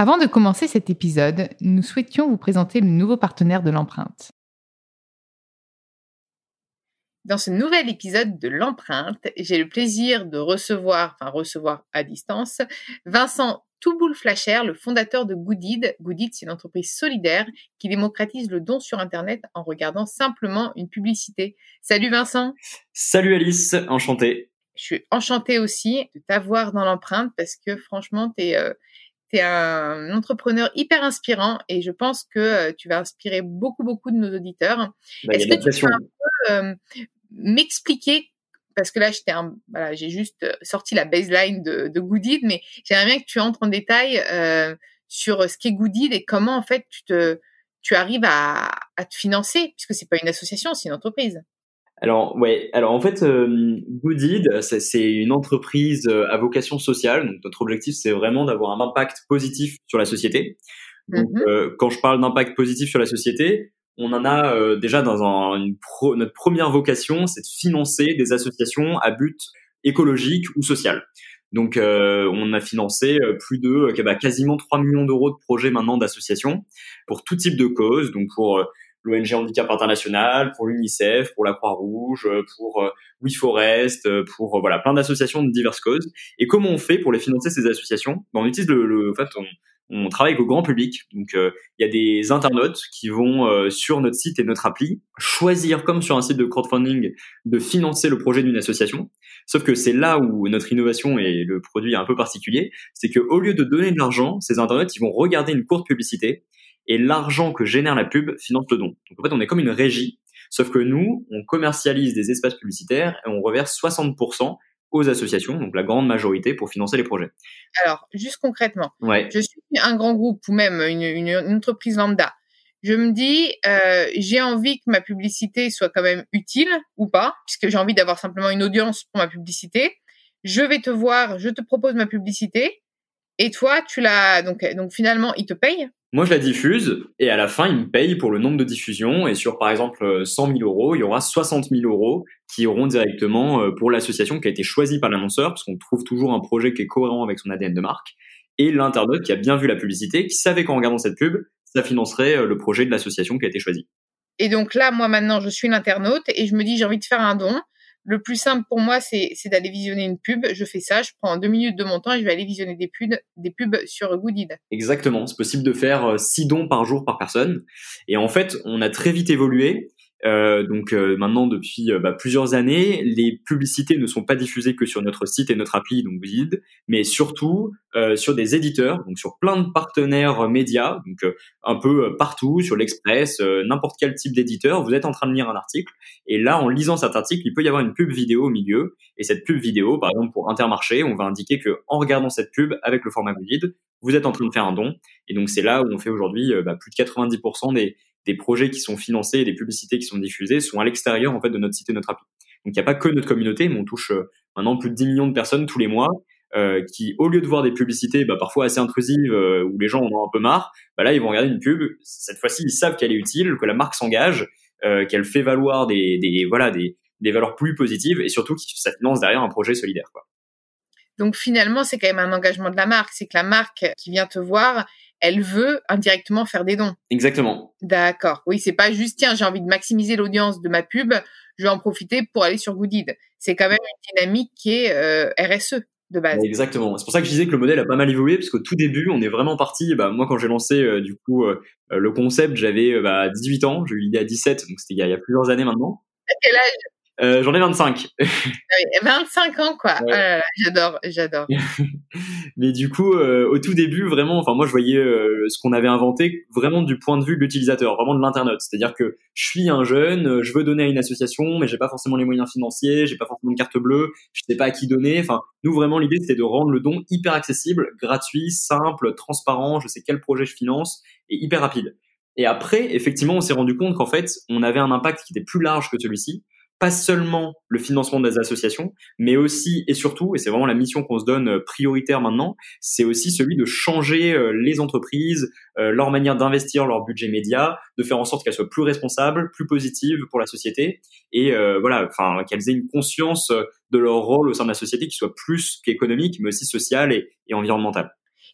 Avant de commencer cet épisode, nous souhaitions vous présenter le nouveau partenaire de l'empreinte. Dans ce nouvel épisode de l'empreinte, j'ai le plaisir de recevoir, enfin recevoir à distance, Vincent Touboul-Flacher, le fondateur de Goodid. Goodid, c'est une entreprise solidaire qui démocratise le don sur Internet en regardant simplement une publicité. Salut Vincent. Salut Alice, enchanté. Je suis enchantée aussi de t'avoir dans l'empreinte parce que franchement, tu es, euh, tu un entrepreneur hyper inspirant et je pense que euh, tu vas inspirer beaucoup, beaucoup de nos auditeurs. Bah, Est-ce que tu peux un peu euh, m'expliquer parce que là, voilà, j'ai juste euh, sorti la baseline de, de Goodid, mais j'aimerais bien que tu entres en détail sur ce qu'est Goodid et comment en fait tu te, tu arrives à, à te financer, puisque c'est pas une association, c'est une entreprise. Alors ouais, alors en fait, euh, Goodid, c'est une entreprise euh, à vocation sociale. Donc notre objectif, c'est vraiment d'avoir un impact positif sur la société. Donc mm-hmm. euh, quand je parle d'impact positif sur la société, on en a euh, déjà dans un, une notre première vocation, c'est de financer des associations à but écologique ou social. Donc on a financé plus de bah, quasiment 3 millions d'euros de projets maintenant d'associations pour tout type de cause. Donc pour l'ONG Handicap International, pour l'UNICEF, pour la Croix-Rouge, pour euh, WeForest, euh, pour euh, voilà plein d'associations de diverses causes. Et comment on fait pour les financer ces associations? Ben, On utilise le, le en fait, on, on travaille avec le grand public. Donc, il y a des internautes qui vont sur notre site et notre appli choisir, comme sur un site de crowdfunding, de financer le projet d'une association. Sauf que c'est là où notre innovation et le produit est un peu particulier, c'est que au lieu de donner de l'argent, ces internautes ils vont regarder une courte publicité et l'argent que génère la pub finance le don. Donc en fait, on est comme une régie, sauf que nous, on commercialise des espaces publicitaires et on reverse 60% aux associations, donc la grande majorité, pour financer les projets. Alors, juste concrètement, je suis un grand groupe ou même une, entreprise lambda. Je me dis, euh, j'ai envie que ma publicité soit quand même utile ou pas, puisque j'ai envie d'avoir simplement une audience pour ma publicité. Je vais te voir, je te propose ma publicité, et toi, tu l'as donc donc finalement, il te paye? Moi, je la diffuse et à la fin, ils me payent pour le nombre de diffusions. Et sur, par exemple, 100 000 euros, il y aura 60 000 euros qui auront directement euh, pour l'association qui a été choisie par l'annonceur, parce qu'on trouve toujours un projet qui est cohérent avec son ADN de marque, et l'internaute qui a bien vu la publicité, qui savait qu'en regardant cette pub, ça financerait euh, le projet de l'association qui a été choisi. Et donc là, moi maintenant, je suis l'internaute et je me dis, j'ai envie de faire un don le plus simple pour moi, c'est d'aller visionner une pub. Je fais ça, je prends deux minutes de mon temps et je vais aller visionner des pubs, des pubs sur Goodid. Exactement. C'est possible de faire euh, six dons par jour par personne. Et en fait, on a très vite évolué. Euh, donc euh, maintenant depuis euh, bah, plusieurs années, les publicités ne sont pas diffusées que sur notre site et notre appli, donc Guide, mais surtout sur des éditeurs, donc sur plein de partenaires médias, donc un peu partout, sur l'Express, n'importe quel type d'éditeur. Vous êtes en train de lire un article, et là, en lisant cet article, il peut y avoir une pub vidéo au milieu, et cette pub vidéo, par exemple pour Intermarché, on va indiquer que en regardant cette pub avec le format Guide, vous êtes en train de faire un don, et donc c'est là où on fait aujourd'hui bah, plus de 90% des des projets qui sont financés, des publicités qui sont diffusées sont à l'extérieur en fait de notre site et notre appli. Donc il n'y a pas que notre communauté, mais on touche euh, maintenant plus de 10 millions de personnes tous les mois euh, qui, au lieu de voir des publicités bah, parfois assez intrusives euh, où les gens en ont un peu marre, bah, là ils vont regarder une pub. Cette fois-ci, ils savent qu'elle est utile, que la marque s'engage, qu'elle fait valoir des, voilà des, valeurs plus positives et surtout que ça finance derrière un projet solidaire. Donc finalement, c'est quand même un engagement de la marque, c'est que la marque qui vient te voir, elle veut indirectement faire des dons. Exactement. D'accord. Oui, c'est pas juste tiens, j'ai envie de maximiser l'audience de ma pub, je vais en profiter pour aller sur Goodid. C'est quand même une dynamique qui est euh, RSE de base. Exactement. C'est pour ça que je disais que le modèle a pas mal évolué parce qu'au tout début, on est vraiment parti. Bah, moi, quand j'ai lancé euh, du coup euh, le concept, j'avais bah, 18 ans. J'ai eu l'idée à 17, donc c'était il, y a plusieurs années maintenant. À quel âge? Euh, J'en ai 25. 25 ans, quoi. Oh j'adore, j'adore. Mais du coup, euh, au tout début, vraiment, enfin, moi, je voyais euh, ce qu'on avait inventé vraiment du point de vue de l'utilisateur, vraiment de l'internaute. C'est-à-dire que je suis un jeune, je veux donner à une association, mais j'ai pas forcément les moyens financiers, j'ai pas forcément de carte bleue, je sais pas à qui donner. Enfin, nous, vraiment, l'idée, c'était de rendre le don hyper accessible, gratuit, simple, transparent. Je sais quel projet je finance et hyper rapide. Et après, effectivement, on s'est rendu compte qu'en fait, on avait un impact qui était plus large que celui-ci, pas seulement le financement des associations, mais aussi et surtout, et c'est vraiment la mission qu'on se donne euh, prioritaire maintenant, c'est aussi celui de changer euh, les entreprises, euh, leur manière d'investir leur budget média, de faire en sorte qu'elles soient plus responsables, plus positives pour la société, et voilà, enfin qu'elles aient une conscience de leur rôle au sein de la société qui soit plus qu'économique, mais aussi social et, et environnemental.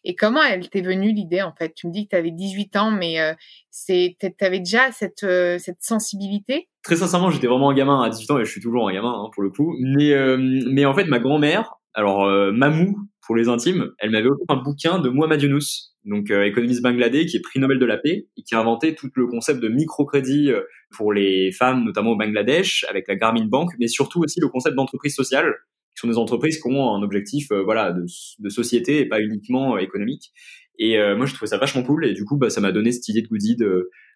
Et comment elle t'est venue l'idée en fait? Tu me dis que tu avais 18 ans, mais euh, c'est tu déjà cette euh, cette sensibilité? Très sincèrement, j'étais vraiment un gamin à 18 ans et je suis toujours un gamin hein, pour le coup. Mais euh, mais en fait, ma grand-mère, alors Mamou pour les intimes, elle m'avait offert un bouquin de Mohamed Younous, donc économiste bangladais qui est prix Nobel de la paix et qui a inventé tout le concept de microcrédit pour les femmes, notamment au Bangladesh, avec la Garmin Bank, mais surtout aussi le concept d'entreprise sociale qui sont des entreprises qui ont un objectif euh, voilà de, de, société et pas uniquement euh, économique. Et euh, moi, je trouvais ça vachement cool. Et du coup, bah, ça m'a donné cette idée de Goodid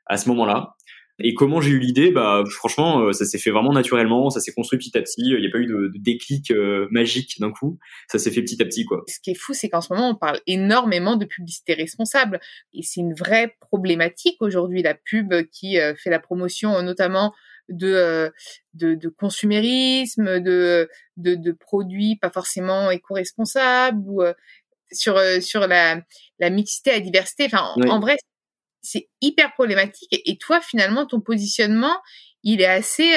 à ce moment-là. Et comment j'ai eu l'idée? Bah franchement, ça s'est fait vraiment naturellement, ça s'est construit petit à petit. Il n'y a pas eu de, de déclic magique d'un coup. Ça s'est fait petit à petit, quoi. Ce qui est fou, c'est qu'en ce moment, on parle énormément de publicité responsable, et c'est une vraie problématique aujourd'hui. La pub qui fait la promotion, notamment de, euh, de, de consumérisme, de, de, de, produits pas forcément éco-responsables ou euh, sur, euh, sur la, la mixité, la diversité. Enfin, en, vrai, c'est hyper problématique. Et, toi, finalement, ton positionnement, il est assez,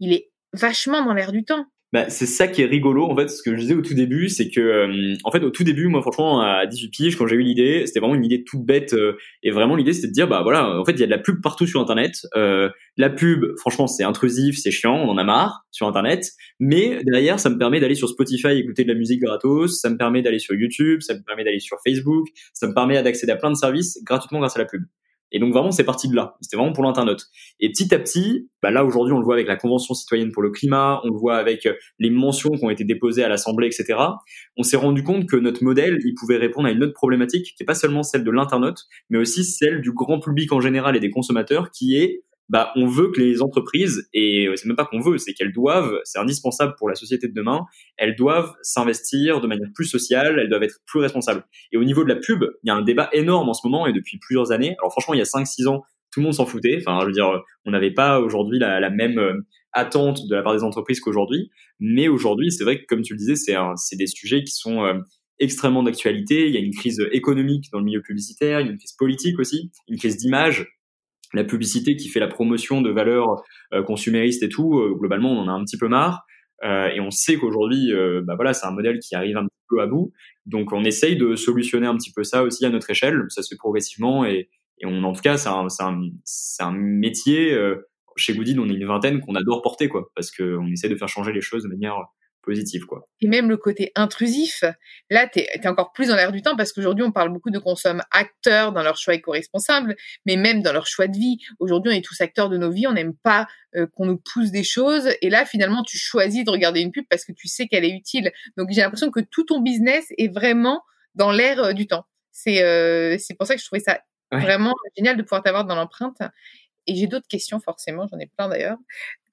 il est vachement dans l'air du temps bah, c'est ça qui est rigolo en fait ce que je disais au tout début c'est que euh, en fait au tout début moi franchement à 18 piges quand j'ai eu l'idée c'était vraiment une idée toute bête euh, et vraiment l'idée c'était de dire bah voilà en fait il y a de la pub partout sur internet euh, la pub franchement c'est intrusif c'est chiant on en a marre sur internet mais derrière ça me permet d'aller sur Spotify écouter de la musique gratos ça me permet d'aller sur YouTube ça me permet d'aller sur Facebook ça me permet d'accéder à plein de services gratuitement grâce à la pub et donc vraiment, c'est parti de là. C'était vraiment pour l'internaute. Et petit à petit, bah là aujourd'hui, on le voit avec la Convention citoyenne pour le climat, on le voit avec euh, les mentions qui ont été déposées à l'Assemblée, etc. On s'est rendu compte que notre modèle, il pouvait répondre à une autre problématique qui n'est pas seulement celle de l'internaute, mais aussi celle du grand public en général et des consommateurs, qui est bah, on veut que les entreprises, et c'est même pas qu'on veut, c'est qu'elles doivent, c'est indispensable pour la société de demain, elles doivent s'investir de manière plus sociale, elles doivent être plus responsables. Et au niveau de la pub, il y a un débat énorme en ce moment et depuis plusieurs années. Alors franchement, il y a 5-6 ans, tout le monde s'en foutait. Enfin, je veux dire, on n'avait pas aujourd'hui la, même euh, attente de la part des entreprises qu'aujourd'hui. Mais aujourd'hui, c'est vrai que, comme tu le disais, c'est, c'est des sujets qui sont euh, extrêmement d'actualité. Il y a une crise économique dans le milieu publicitaire, il y a une crise politique aussi, une crise d'image la publicité qui fait la promotion de valeurs euh, consuméristes et tout, euh, globalement, on en a un petit peu marre. Euh, et on sait qu'aujourd'hui, bah voilà, c'est un modèle qui arrive un petit peu à bout. Donc, on essaye de solutionner un petit peu ça aussi à notre échelle. Ça se fait progressivement et, et on, en tout cas, c'est un, un, un, métier. chez Goodin, on est une vingtaine qu'on adore porter, quoi, parce qu'on essaie de faire changer les choses de manière positif quoi. Et même le côté intrusif, là tu es, encore plus dans l'air du temps parce qu'aujourd'hui on parle beaucoup de consomme acteurs dans leur choix éco-responsable, mais même dans leur choix de vie. Aujourd'hui on est tous acteurs de nos vies, on n'aime pas euh, qu'on nous pousse des choses et là finalement tu choisis de regarder une pub parce que tu sais qu'elle est utile. Donc j'ai l'impression que tout ton business est vraiment dans l'air euh, du temps. C'est euh, c'est pour ça que je trouvais ça vraiment génial de pouvoir t'avoir dans l'empreinte. Et j'ai d'autres questions forcément, j'en ai plein d'ailleurs.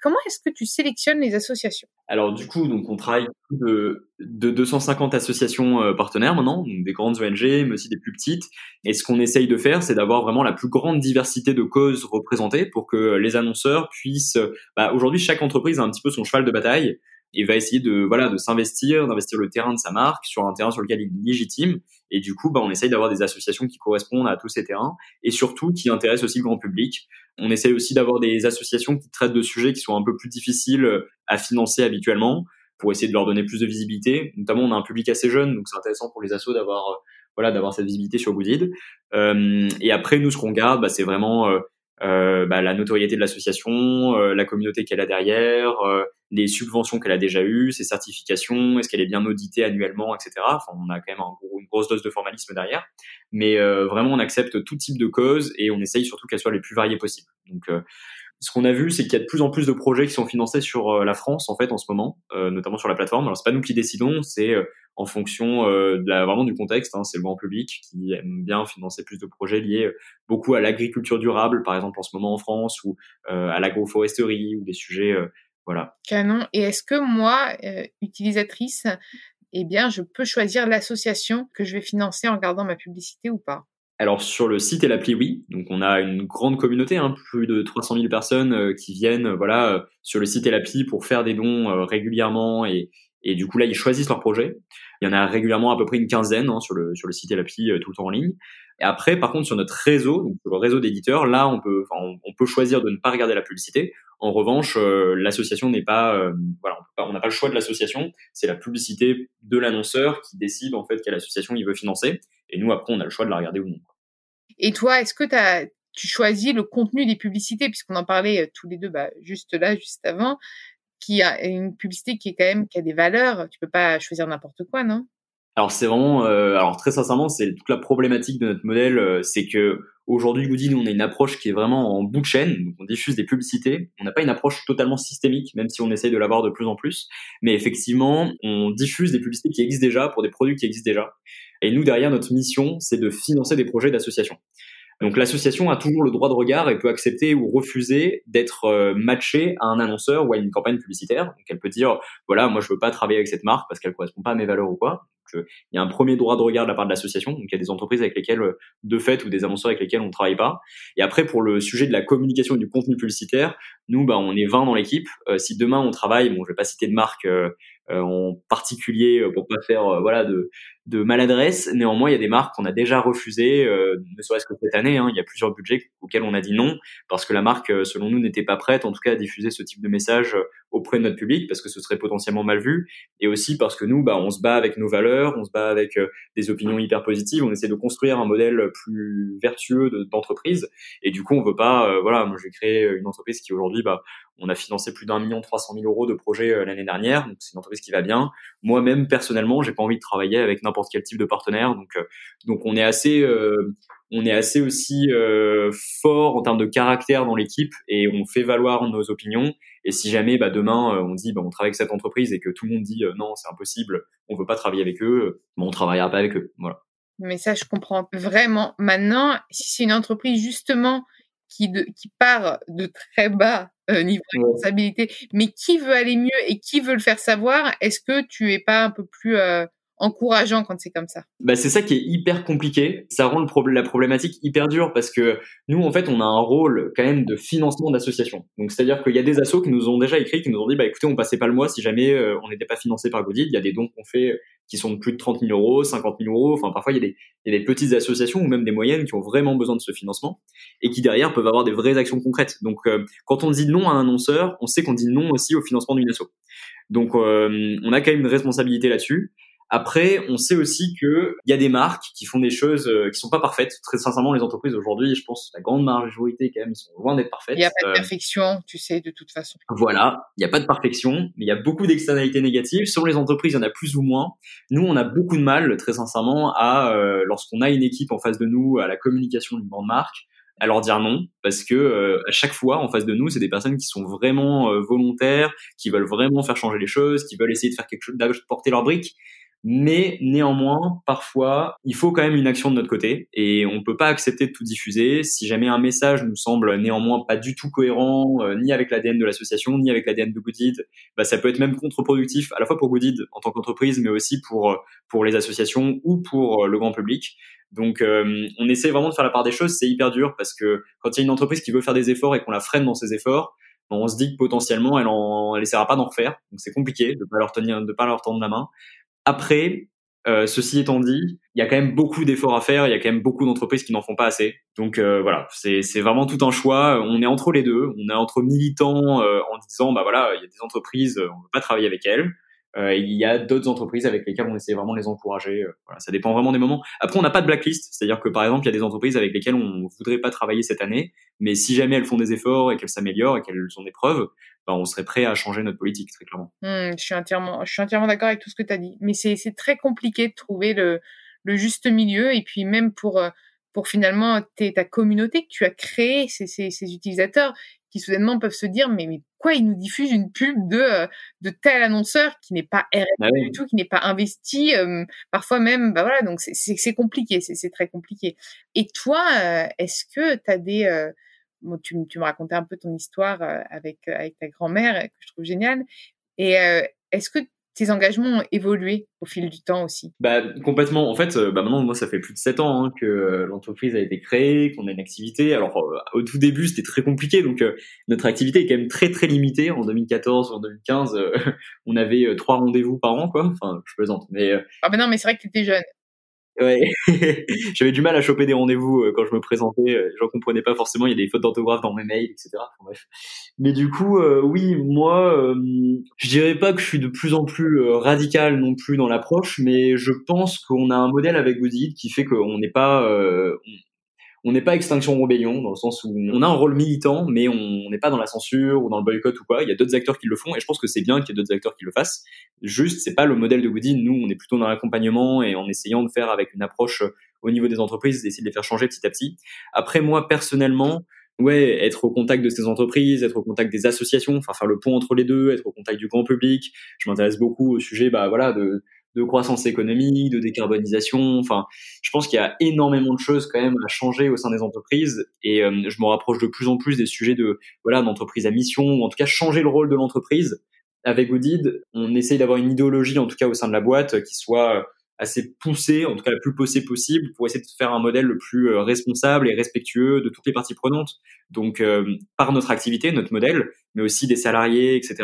Comment est-ce que tu sélectionnes les associations? Alors du coup, donc on travaille de, de 250 associations euh, partenaires maintenant, donc des grandes ONG, mais aussi des plus petites. Et ce qu'on essaye de faire, c'est d'avoir vraiment la plus grande diversité de causes représentées pour que les annonceurs puissent. Bah, Aujourd'hui, chaque entreprise a un petit peu son cheval de bataille et va essayer de voilà de s'investir, d'investir le terrain de sa marque sur un terrain sur lequel il est légitime. Et du coup, bah, on essaye d'avoir des associations qui correspondent à tous ces terrains et surtout qui intéressent aussi le grand public. On essaye aussi d'avoir des associations qui traitent de sujets qui sont un peu plus difficiles à financer habituellement pour essayer de leur donner plus de visibilité. Notamment, on a un public assez jeune, donc c'est intéressant pour les assos d'avoir voilà d'avoir cette visibilité sur Goodid. Euh, et après, nous, ce qu'on garde, bah, c'est vraiment euh, euh, bah, la notoriété de l'association, euh, la communauté qu'elle a derrière, euh, les subventions qu'elle a déjà eues, ses certifications, est-ce qu'elle est bien auditée annuellement, etc. Enfin, on a quand même une grosse dose de formalisme derrière, mais vraiment on accepte tout type de cause et on essaye surtout qu'elles soient les plus variées possibles. Donc ce qu'on a vu, c'est qu'il y a de plus en plus de projets qui sont financés sur la France en fait en ce moment, notamment sur la plateforme. Alors c'est pas nous qui décidons, c'est en fonction euh, de la, vraiment du contexte. Hein, c'est le grand public qui aime bien financer plus de projets liés euh, beaucoup à l'agriculture durable, par exemple en ce moment en France, ou euh, à l'agroforesterie, ou des sujets, voilà. Canon. Et est-ce que moi, utilisatrice, eh bien, je peux choisir l'association que je vais financer en regardant ma publicité ou pas? Alors sur le site et l'appli, oui. Donc on a une grande communauté, hein, plus de 300 000 personnes euh, qui viennent, euh, voilà, euh, sur le site et l'appli pour faire des dons régulièrement et, et du coup là ils choisissent leur projet. Il y en a régulièrement à peu près une quinzaine hein, sur le sur le site et l'appli tout le temps en ligne. Et après, par contre, sur notre réseau, donc le réseau d'éditeurs, là on peut, on, on, peut choisir de ne pas regarder la publicité. En revanche, l'association n'est pas, voilà, on n'a pas le choix de l'association. C'est la publicité de l'annonceur qui décide en fait quelle association il veut financer. Et nous après on a le choix de la regarder ou non. Et toi, est-ce que tu choisis le contenu des publicités, puisqu'on en parlait euh, tous les deux bah, juste là, juste avant, qui a une publicité qui est quand même qui a des valeurs. Tu peux pas choisir n'importe quoi, non? Alors c'est vraiment, euh, alors très sincèrement, c'est toute la problématique de notre modèle, euh, c'est que aujourd'hui, Goody, nous on a une approche qui est vraiment en bout de chaîne, donc on diffuse des publicités. On n'a pas une approche totalement systémique, même si on essaye de l'avoir de plus en plus. Mais effectivement, on diffuse des publicités qui existent déjà pour des produits qui existent déjà. Et nous, derrière, notre mission, c'est de financer des projets d'association. Donc l'association a toujours le droit de regard et peut accepter ou refuser d'être euh, matchée à un annonceur ou à une campagne publicitaire. Donc elle peut dire voilà moi je veux pas travailler avec cette marque parce qu'elle correspond pas à mes valeurs ou quoi. Donc, il y a un premier droit de regard de la part de l'association. Donc il y a des entreprises avec lesquelles de fait ou des annonceurs avec lesquels on ne travaille pas. Et après pour le sujet de la communication et du contenu publicitaire, nous bah on est 20 dans l'équipe. Euh, si demain on travaille, bon je vais pas citer de marque euh, en particulier pour pas faire voilà de maladresse. Néanmoins, il y a des marques qu'on a déjà refusées, euh, ne serait-ce que cette année. Hein, il y a plusieurs budgets auxquels on a dit non parce que la marque, euh, selon nous, n'était pas prête, en tout cas, à diffuser ce type de message euh, auprès de notre public parce que ce serait potentiellement mal vu et aussi parce que nous, bah, on se bat avec nos valeurs, on se bat avec des opinions hyper positives. On essaie de construire un modèle plus vertueux d'entreprise et du coup, on veut pas. voilà, moi, j'ai créé une entreprise qui aujourd'hui, bah, on a financé plus d'un million trois cent mille euros de projets l'année dernière. Donc c'est une entreprise qui va bien. Moi-même personnellement, j'ai pas envie de travailler avec n'importe quel type de partenaire. Donc, euh, donc on est assez, euh, on est assez aussi euh, fort en termes de caractère dans l'équipe et on fait valoir nos opinions. Et si jamais, bah, demain, on dit, bah, on travaille avec cette entreprise et que tout le monde dit non, c'est impossible, on veut pas travailler avec eux, bah, on travaillera pas avec eux. Mais ça, je comprends vraiment. Maintenant, si c'est une entreprise justement qui, de, qui part de très bas niveau de responsabilité, mais qui veut aller mieux et qui veut le faire savoir, est-ce que tu es pas un peu plus encourageant quand c'est comme ça? Bah, c'est ça qui est hyper compliqué. Ça rend le la problématique hyper dure parce que nous, en fait, on a un rôle quand même de financement d'association. Donc, c'est-à-dire qu'il y a des assos qui nous ont déjà écrit, qui nous ont dit, bah, écoutez, on passait pas le mois si jamais euh, on n'était pas financé par Godid. Il y a des dons qu'on fait qui sont de plus de 30 000 euros, 50 000 euros. Enfin, parfois, il y, a des, petites associations ou même des moyennes qui ont vraiment besoin de ce financement et qui derrière peuvent avoir des vraies actions concrètes. Donc, euh, quand on dit non à un annonceur, on sait qu'on dit non aussi au financement d'une asso. Donc, euh, on a quand même une responsabilité là-dessus. Après, on sait aussi que il y a des marques qui font des choses euh, qui sont pas parfaites. Très sincèrement, les entreprises aujourd'hui, je pense, la grande majorité quand même, sont loin d'être parfaites. Il n'y a pas de euh, perfection, tu sais, de toute façon. Voilà, il n'y a pas de perfection, mais il y a beaucoup d'externalités négatives. Sur les entreprises, il y en a plus ou moins. Nous, on a beaucoup de mal, très sincèrement, à euh, lorsqu'on a une équipe en face de nous, à la communication d'une grande marque, à leur dire non parce que à chaque fois en face de nous c'est des personnes qui sont vraiment volontaires qui veulent vraiment faire changer les choses qui veulent essayer de faire quelque chose d'apporter leur brique mais néanmoins, parfois, il faut quand même une action de notre côté et on peut pas accepter de tout diffuser. Si jamais un message nous semble néanmoins pas du tout cohérent, euh, ni avec l'ADN de l'association, ni avec l'ADN de Goodid, bah, ça peut être même contre-productif à la fois pour Goodid en tant qu'entreprise, mais aussi pour pour les associations ou pour euh, le grand public. Donc, euh, on essaie vraiment de faire la part des choses. C'est hyper dur parce que quand il y a une entreprise qui veut faire des efforts et qu'on la freine dans ses efforts, on se dit que potentiellement elle en elle pas d'en refaire. Donc c'est compliqué de pas pas leur tendre la main. Après, euh, ceci étant dit, il y a quand même beaucoup d'efforts à faire, il y a quand même beaucoup d'entreprises qui n'en font pas assez. Donc euh, voilà, c'est vraiment tout un choix. On est entre les deux, on est entre militants euh, en disant bah voilà, il y a des entreprises, on ne veut pas travailler avec elles. Euh, il y a d'autres entreprises avec lesquelles on essaie vraiment de les encourager. Euh, voilà, ça dépend vraiment des moments. Après, on n'a pas de blacklist, c'est-à-dire que par exemple, il y a des entreprises avec lesquelles on voudrait pas travailler cette année, mais si jamais elles font des efforts et qu'elles s'améliorent et qu'elles ont des preuves, ben, on serait prêt à changer notre politique très clairement. Mmh, je suis entièrement, entièrement d'accord avec tout ce que tu as dit, mais c'est très compliqué de trouver le, le juste milieu et puis même pour euh, pour finalement ta communauté que tu as créé, ces, ces, ces utilisateurs qui soudainement peuvent se dire mais, mais quoi ils nous diffusent une pub de euh, de tel annonceur qui n'est pas RSE bah du tout qui n'est pas investi euh, parfois même bah voilà donc c'est c'est compliqué c'est très compliqué. Et toi euh, est-ce que tu as des bon, tu, tu me racontais un peu ton histoire avec avec ta grand-mère que je trouve géniale. Et est-ce que tes engagements ont évolué au fil du temps aussi bah, Complètement. En fait, bah, maintenant, moi, ça fait plus de 7 ans hein, que l'entreprise a été créée, qu'on a une activité. Alors, au tout début, c'était très compliqué. Donc, notre activité est quand même très, très limitée. En 2014 ou en 2015, on avait trois rendez-vous par an, quoi. Enfin, je plaisante. Mais, ah, ben non, mais c'est vrai que tu étais jeune. Ouais, j'avais du mal à choper des rendez-vous euh, quand je me présentais. Euh, J'en comprenais pas forcément. Il y a des fautes d'orthographe dans mes mails, etc. bref. Mais du coup, euh, oui, moi, je dirais pas que je suis de plus en plus radical non plus dans l'approche, mais je pense qu'on a un modèle avec Goodid qui fait qu'on n'est pas, on n'est pas Extinction Rebellion dans le sens où on a un rôle militant, mais on n'est pas dans la censure ou dans le boycott ou quoi. Il y a d'autres acteurs qui le font et je pense que c'est bien qu'il y ait d'autres acteurs qui le fassent. Juste, c'est pas le modèle de Goody. Nous, on est plutôt dans l'accompagnement et en essayant de faire avec une approche au niveau des entreprises, d'essayer de les faire changer petit à petit. Après, moi, personnellement, ouais, être au contact de ces entreprises, être au contact des associations, enfin faire le pont entre les deux, être au contact du grand public. Je m'intéresse beaucoup au sujet, bah voilà, de de croissance économique, de décarbonisation. Enfin, je pense qu'il y a énormément de choses quand même à changer au sein des entreprises et euh, je me rapproche de plus en plus des sujets de voilà d'entreprise à mission ou en tout cas changer le rôle de l'entreprise. Avec Odid, on essaye d'avoir une idéologie en tout cas au sein de la boîte qui soit assez poussée, en tout cas la plus poussée possible, pour essayer de faire un modèle le plus euh, responsable et respectueux de toutes les parties prenantes. Donc, euh, par notre activité, notre modèle, mais aussi des salariés, etc.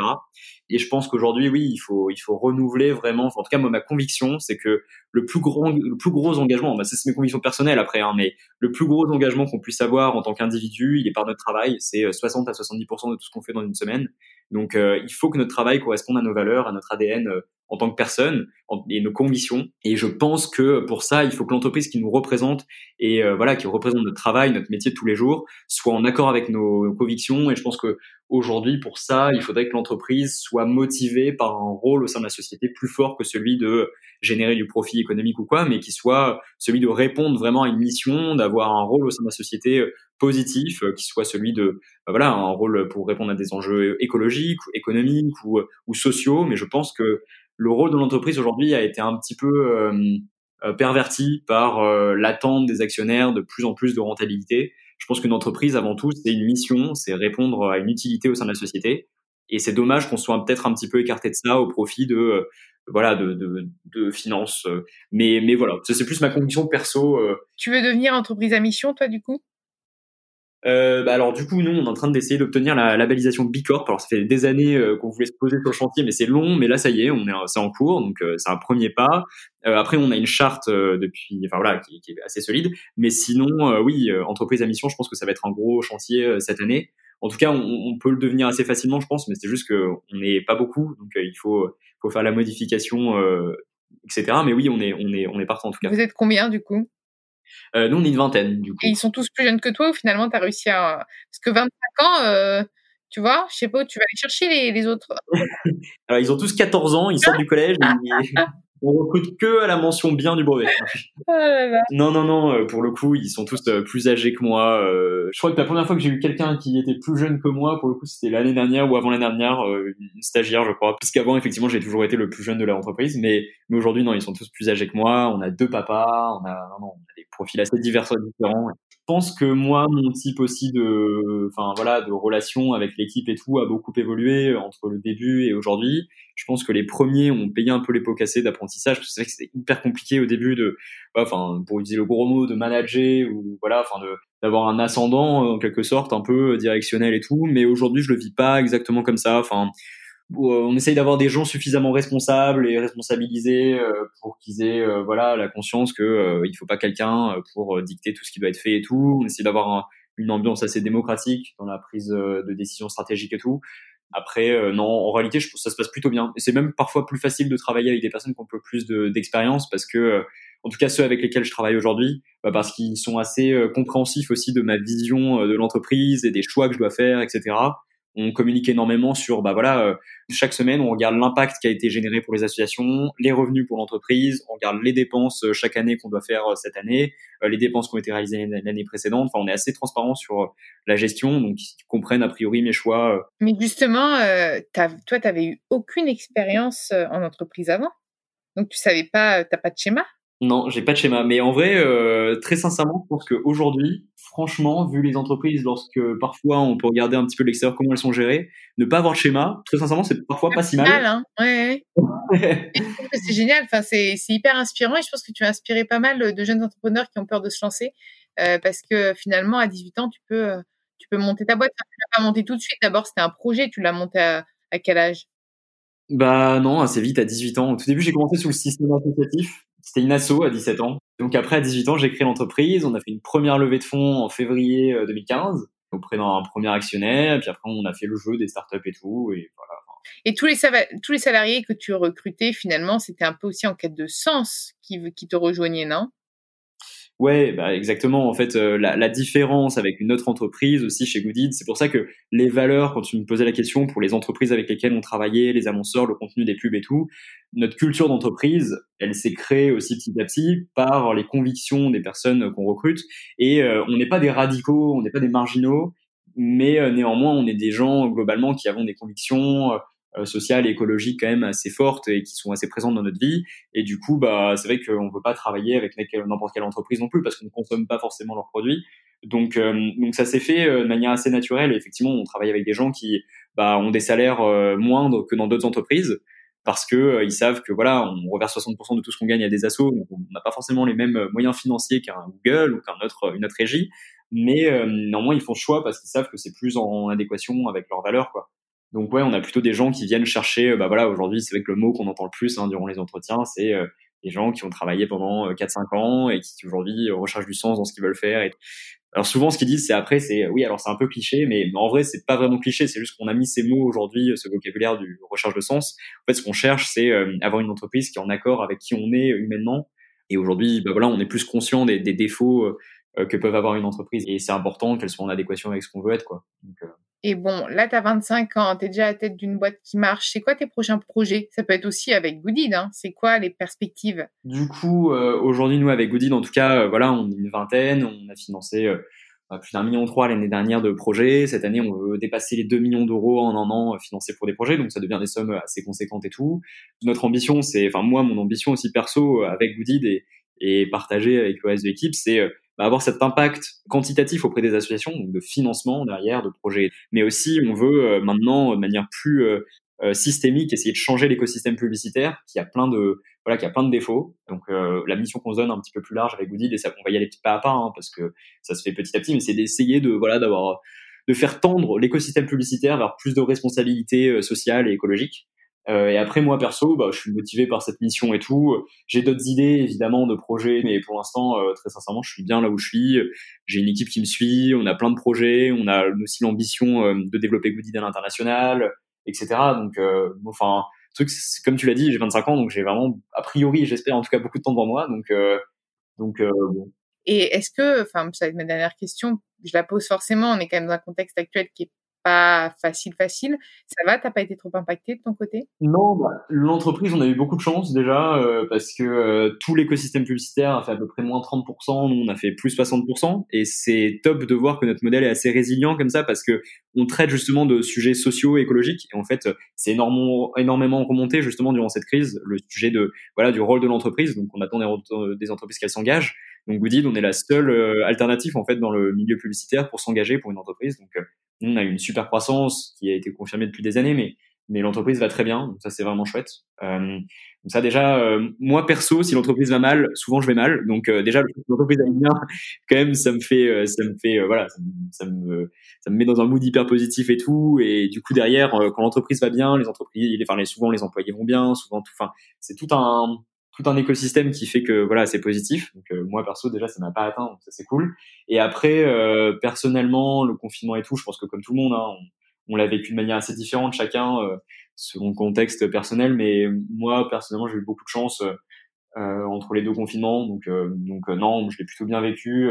Et je pense qu'aujourd'hui, oui, il faut, il faut renouveler vraiment. en tout cas, moi, ma conviction, c'est que le plus grand, le plus gros engagement, bah, c'est mes convictions personnelles après, hein, mais le plus gros engagement qu'on puisse avoir en tant qu'individu, il est par notre travail. C'est 60 euh, à 70% de tout ce qu'on fait dans une semaine. Donc, il faut que notre travail corresponde à nos valeurs, à notre ADN en tant que personne et nos convictions. Et je pense que pour ça, il faut que l'entreprise qui nous représente et voilà, qui représente notre travail, notre métier de tous les jours, soit en accord avec nos convictions. Et je pense que Aujourd'hui, pour ça, il faudrait que l'entreprise soit motivée par un rôle au sein de la société plus fort que celui de générer du profit économique ou quoi, mais qui soit celui de répondre vraiment à une mission, d'avoir un rôle au sein de la société euh, positif, euh, qui soit celui de, bah voilà, un rôle pour répondre à des enjeux écologiques, économiques ou, ou sociaux. Mais je pense que le rôle de l'entreprise aujourd'hui a été un petit peu euh, perverti par l'attente des actionnaires de plus en plus de rentabilité je pense qu'une entreprise, avant tout, c'est une mission, c'est répondre à une utilité au sein de la société. Et c'est dommage qu'on soit peut-être un petit peu écarté de ça au profit de euh, voilà de, de, de finances. Euh. Mais mais voilà, c'est plus ma conviction perso. Euh. Tu veux devenir entreprise à mission, toi, du coup? Euh, bah alors du coup, nous, on est en train d'essayer d'obtenir la labellisation Bicorp. Alors ça fait des années euh, qu'on voulait se poser sur le chantier, mais c'est long. Mais là, ça y est, on est, c'est en cours, donc euh, c'est un premier pas. après, on a une charte depuis, enfin voilà, qui, est assez solide. Mais sinon, oui, entreprise à mission, je pense que ça va être un gros chantier cette année. En tout cas, on, peut le devenir assez facilement, je pense, mais c'est juste que on n'est pas beaucoup, donc il faut, faut faire la modification, etc. Mais oui, on est, on est, on est partant en tout cas. Vous êtes combien du coup? Euh, nous, on est une vingtaine, du coup. Et ils sont tous plus jeunes que toi ou finalement, tu as réussi à. Parce que 25 ans, euh, tu vois, je sais pas où tu vas aller chercher les, les autres. Alors, ils ont tous 14 ans, ils sortent du collège. on recrute que à la mention bien du brevet. Oh non, non, non, euh, pour le coup, ils sont tous euh, plus âgés que moi. Euh. Je crois que la première fois que j'ai eu quelqu'un qui était plus jeune que moi, pour le coup, c'était l'année dernière ou avant l'année dernière, une stagiaire, je crois. Parce qu'avant, effectivement, j'ai toujours été le plus jeune de l'entreprise, mais, mais aujourd'hui, non, ils sont tous plus âgés que moi. On a deux papas, on a, non, on a des profils assez divers et différents. Je pense que moi, mon type aussi de, enfin voilà, de relation avec l'équipe et tout a beaucoup évolué entre le début et aujourd'hui. Je pense que les premiers ont payé un peu les pots cassés d'apprentissage parce que c'est vrai que c'était hyper compliqué au début de, enfin, pour utiliser le gros mot, de manager ou voilà, enfin de d'avoir un ascendant en quelque sorte un peu directionnel et tout. Mais aujourd'hui, je le vis pas exactement comme ça. Enfin, on essaye d'avoir des gens suffisamment responsables et responsabilisés euh, pour qu'ils aient euh, voilà la conscience que euh, il faut pas quelqu'un pour dicter tout ce qui doit être fait et tout. On essaie d'avoir une ambiance assez démocratique dans la prise de décision stratégique et tout. Après, euh, non, en réalité, je, ça se passe plutôt bien. Et c'est même parfois plus facile de travailler avec des personnes qui ont un peu plus d'expérience parce que, euh, en tout cas, ceux avec lesquels je travaille aujourd'hui, bah, parce qu'ils sont assez euh, compréhensifs aussi de ma vision de l'entreprise et des choix que je dois faire, etc on communique énormément sur, bah voilà, euh, chaque semaine, on regarde l'impact qui a été généré pour les associations, les revenus pour l'entreprise, on regarde les dépenses euh, chaque année qu'on doit faire euh, cette année, les dépenses qui ont été réalisées l'année précédente. Enfin, on est assez transparent sur la gestion, donc ils comprennent a priori mes choix. Mais justement, euh, toi, tu eu aucune expérience en entreprise avant, donc tu savais pas, t'as pas de schéma? Non, j'ai pas de schéma. Mais en vrai, euh, très sincèrement, je pense qu'aujourd'hui, franchement, vu les entreprises, lorsque parfois on peut regarder un petit peu l'extérieur, comment elles sont gérées, ne pas avoir de schéma, très sincèrement, c'est parfois pas si mal. Hein ouais, c'est génial. Enfin, c'est hyper inspirant et je pense que tu as inspiré pas mal de jeunes entrepreneurs qui ont peur de se lancer euh, parce que finalement, à 18 ans, tu peux, euh, tu peux monter ta boîte. tu l'as pas monté tout de suite. D'abord, c'était un projet. Tu l'as monté à, à quel âge? Bah non, assez vite, à 18 ans. Au tout début, j'ai commencé sous le système associatif. C'était une asso à 17 ans. Donc après, à 18 ans, j'ai créé l'entreprise. On a fait une première levée de fonds en février 2015 euh, auprès d'un premier actionnaire. Puis après, on a fait le jeu des startups et tout. Et voilà. Et tous les, tous les salariés que tu recrutais, finalement, c'était un peu aussi en quête de sens qui, qui te rejoignaient, non? Ouais, bah exactement. En fait, euh, la, la, différence avec une autre entreprise aussi chez Goodid, c'est pour ça que les valeurs, quand tu me posais la question pour les entreprises avec lesquelles on travaillait, les annonceurs, le contenu des pubs et tout, notre culture d'entreprise, elle s'est créée aussi petit à petit par les convictions des personnes qu'on recrute. Et euh, on n'est pas des radicaux, on n'est pas des marginaux, mais euh, néanmoins, on est des gens globalement qui avons des convictions euh, sociales et écologiques quand même assez fortes et qui sont assez présentes dans notre vie. Et du coup, bah, c'est vrai qu'on ne veut pas travailler avec n'importe quelle entreprise non plus parce qu'on ne consomme pas forcément leurs produits. Donc, euh, donc ça s'est fait euh, de manière assez naturelle. Et effectivement, on travaille avec des gens qui bah, ont des salaires moindres que dans d'autres entreprises parce que ils savent que voilà, on reverse 60% de tout ce qu'on gagne à des assos, donc on n'a pas forcément les mêmes moyens financiers qu'un Google ou qu'un autre une autre régie, mais néanmoins ils font ce choix parce qu'ils savent que c'est plus en adéquation avec leurs valeurs quoi. Donc ouais, on a plutôt des gens qui viennent chercher, euh, bah voilà, aujourd'hui c'est que le mot qu'on entend le plus hein, durant les entretiens, c'est euh, des gens qui ont travaillé pendant 4-5 euh, ans et qui aujourd'hui recherchent du sens dans ce qu'ils veulent faire. Et... Alors souvent ce qu'ils disent c'est après c'est oui alors c'est un peu cliché mais, en vrai c'est pas vraiment cliché c'est juste qu'on a mis ces mots aujourd'hui ce vocabulaire du recherche de sens. En fait ce qu'on cherche c'est avoir une entreprise qui est en accord avec qui on est humainement et aujourd'hui bah voilà on est plus conscient des, des défauts que peuvent avoir une entreprise et c'est important qu'elle soit en adéquation avec ce qu'on veut être quoi. Donc, et bon, là, tu as 25 ans, tu es déjà à la tête d'une boîte qui marche. C'est quoi tes prochains projets? Ça peut être aussi avec Goodid. Hein. C'est quoi les perspectives? Du coup, euh, aujourd'hui, nous, avec Goodid, en tout cas, euh, voilà, on est une vingtaine. On a financé euh, bah, plus d'un million trois l'année dernière de projets. Cette année, on veut dépasser les 2 millions d'euros en un an financés pour des projets. Donc, ça devient des sommes assez conséquentes et tout. Notre ambition, c'est, enfin, moi, mon ambition aussi perso avec Goodid et, et partagée avec le reste de l'équipe, c'est bah, avoir cet impact quantitatif auprès des associations, donc de financement derrière, de projets. Mais aussi, on veut euh, maintenant, de manière plus euh, euh, systémique, essayer de changer l'écosystème publicitaire qui a plein de voilà qui a plein de défauts. Donc la mission qu'on se donne un petit peu plus large avec Goodid, et on va y aller pas à pas hein, parce que ça se fait petit à petit, mais c'est d'essayer de voilà d'avoir de faire tendre l'écosystème publicitaire vers plus de responsabilité sociale et écologique. Euh, et après, moi perso, bah, je suis motivé par cette mission et tout. J'ai d'autres idées, évidemment, de projets, mais pour l'instant, euh, très sincèrement, je suis bien là où je suis. J'ai une équipe qui me suit, on a plein de projets, on a aussi l'ambition euh, de développer Goodid à l'international, etc. Donc, enfin, truc, comme tu l'as dit, j'ai 25 ans, donc j'ai vraiment, a priori, j'espère en tout cas beaucoup de temps devant moi. Donc, donc bon. Et est-ce que, enfin, ça va être ma dernière question, je la pose forcément, on est quand même dans un contexte actuel qui est facile, facile. Ça va T'as pas été trop impacté de ton côté? Non, bah, l'entreprise, on a eu beaucoup de chance déjà euh, parce que euh, tout l'écosystème publicitaire a fait à peu près moins 30%, nous on a fait plus 60%, et c'est top de voir que notre modèle est assez résilient comme ça parce que on traite justement de sujets sociaux, écologiques, et en fait c'est énormément, énormément remonté justement durant cette crise le sujet de voilà du rôle de l'entreprise. Donc on attend des, entreprises qu'elles s'engagent. Donc Goodid, on est la seule euh, alternative en fait dans le milieu publicitaire pour s'engager pour une entreprise. Donc on a une super croissance qui a été confirmée depuis des années, mais mais l'entreprise va très bien, donc ça c'est vraiment chouette. Euh, donc ça déjà, euh, moi perso, si l'entreprise va mal, souvent je vais mal. Donc euh, déjà, l'entreprise va bien, quand même, ça me fait, euh, ça me fait, voilà, ça me, ça me, met dans un mood hyper positif et tout. Et du coup derrière, quand l'entreprise va bien, les entreprises, enfin les, souvent les employés vont bien, souvent tout, enfin c'est tout un tout un écosystème qui fait que voilà c'est positif donc euh, moi perso déjà ça m'a pas atteint donc ça c'est cool et après euh, personnellement le confinement et tout je pense que comme tout le monde hein, l'a vécu de manière assez différente chacun euh, selon le contexte personnel mais moi personnellement j'ai eu beaucoup de chance entre les deux confinements donc donc non je l'ai plutôt bien vécu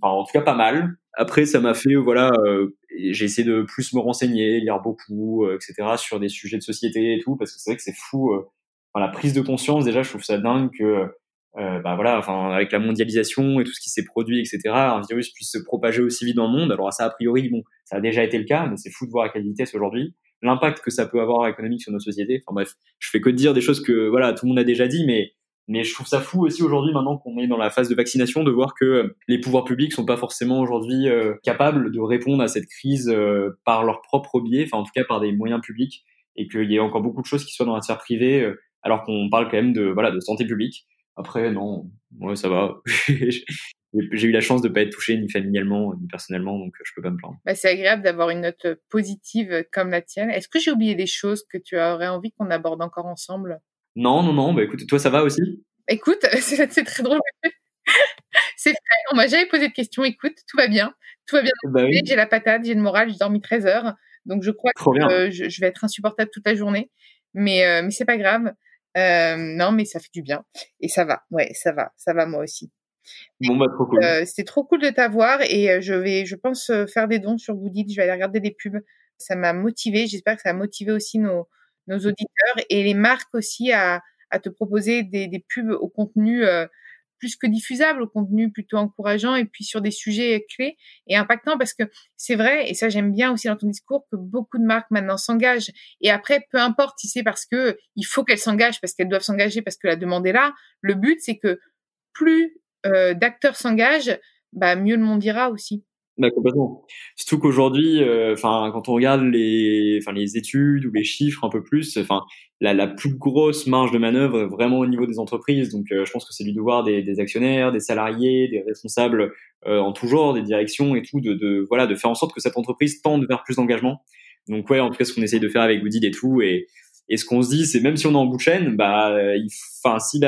enfin en tout cas pas mal. Après ça m'a fait voilà j'ai essayé de plus me renseigner lire beaucoup etc sur des sujets de société et tout parce que c'est vrai que c'est fou la prise de conscience, déjà, je trouve ça dingue que, euh, bah voilà, enfin, avec la mondialisation et tout ce qui s'est produit, etc., un virus puisse se propager aussi vite dans le monde. Alors ça, a priori, bon, ça a déjà été le cas, mais c'est fou de voir à quelle vitesse aujourd'hui. L'impact que ça peut avoir économique sur nos sociétés. Enfin bref, je fais que dire des choses que voilà, tout le monde a déjà dit, mais Mais je trouve ça fou aussi aujourd'hui, maintenant qu'on est dans la phase de vaccination, de voir que les pouvoirs publics sont pas forcément aujourd'hui euh, capables de répondre à cette crise euh, par leur propre biais, enfin en tout cas par des moyens publics, et qu'il y ait encore beaucoup de choses qui soient dans la sphère privée, euh, alors qu'on parle quand même de voilà de santé publique. Après, non, moi ça va. j'ai eu la chance de pas être touché ni familialement ni personnellement, donc je peux pas me plaindre. Bah, c'est agréable d'avoir une note positive comme la tienne. Est-ce que j'ai oublié des choses que tu aurais envie qu'on aborde encore ensemble? Non, non, non. Bah écoute, toi, ça va aussi? Écoute, c'est très drôle. c'est vrai, on m'a jamais posé de questions. Écoute, tout va bien. Tout va bien. Bah j'ai la patate, j'ai le moral, j'ai dormi 13 heures. Donc je crois que je, vais être insupportable toute la journée. Mais, euh, mais c'est pas grave. Euh, non, mais ça fait du bien. Et ça va. Ouais, ça va. Ça va moi aussi. Bon, bah, trop cool. Euh, C'était trop cool de t'avoir et je vais, je pense, faire des dons sur Goodit. Je vais aller regarder des pubs. Ça m'a motivé. J'espère que ça a motivé aussi nos, nos auditeurs et les marques aussi à, à te proposer des, des pubs au contenu euh, plus que diffusable, au contenu plutôt encourageant et puis sur des sujets clés et impactants parce que c'est vrai, et ça j'aime bien aussi dans ton discours, que beaucoup de marques maintenant s'engagent. Et après, peu importe si c'est parce que il faut qu'elles s'engagent, parce qu'elles doivent s'engager, parce que la demande est là, le but c'est que plus euh, d'acteurs s'engagent, bah, mieux le monde ira aussi. Bah, complètement. Surtout qu'aujourd'hui, euh, enfin, quand on regarde les, enfin, les études ou les chiffres un peu plus, enfin, la, la plus grosse marge de manœuvre est vraiment au niveau des entreprises. Donc, euh, je pense que c'est du devoir des, actionnaires, des salariés, des responsables euh, en tout genre, des directions et tout, de, de, voilà, de faire en sorte que cette entreprise tende vers plus d'engagement. Donc, ouais, en tout cas, ce qu'on essaye de faire avec Goodid et tout, et, et ce qu'on se dit, c'est même si on est en bout de chaîne, bah, enfin, si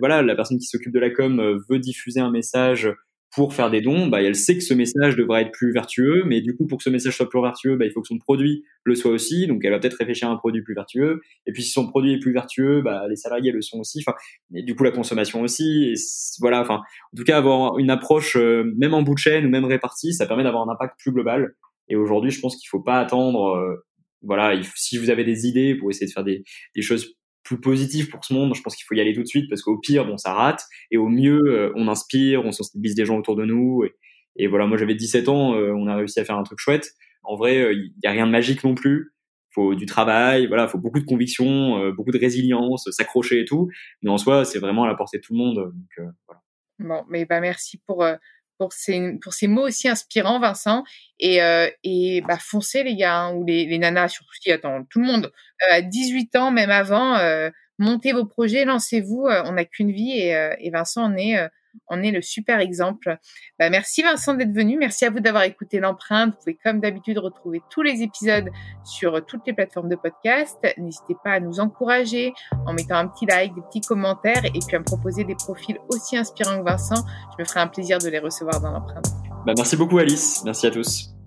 voilà, la personne qui s'occupe de la com veut diffuser un message pour faire des dons, bah, elle sait que ce message devrait être plus vertueux, mais du coup, pour que ce message soit plus vertueux, bah, il faut que son produit le soit aussi. Donc, elle va peut-être réfléchir à un produit plus vertueux. Et puis, si son produit est plus vertueux, bah, les salariés le sont aussi. Enfin, et du coup, la consommation aussi. Et voilà. Enfin, en tout cas, avoir une approche, euh, même en bout de chaîne ou même répartie, ça permet d'avoir un impact plus global. Et aujourd'hui, je pense qu'il faut pas attendre. Euh, voilà, si vous avez des idées pour essayer de faire des choses plus positif pour ce monde, je pense qu'il faut y aller tout de suite parce qu'au pire, bon, ça rate, et au mieux, euh, on inspire, on sensibilise des gens autour de nous. Et, voilà, moi j'avais 17 ans, euh, on a réussi à faire un truc chouette. En vrai, euh, il n'y a rien de magique non plus. Faut du travail, voilà, faut beaucoup de conviction, beaucoup de résilience, s'accrocher et tout. Mais en soi, c'est vraiment à la portée de tout le monde. Donc, voilà. Bon, mais bah merci pour pour ces, pour ces mots aussi inspirants, Vincent. Et, euh, et bah, foncez, les gars, hein, ou les, les nanas, surtout si, attends, tout le monde, euh, à 18 ans, même avant, euh, montez vos projets, lancez-vous. on n'a qu'une vie et, et Vincent, on est on est le super exemple. Bah, merci Vincent d'être venu. Merci à vous d'avoir écouté l'empreinte. Vous pouvez comme d'habitude retrouver tous les épisodes sur toutes les plateformes de podcast. N'hésitez pas à nous encourager en mettant un petit like, des petits commentaires et puis à me proposer des profils aussi inspirants que Vincent. Je me ferai un plaisir de les recevoir dans l'empreinte. Bah, merci beaucoup Alice. Merci à tous.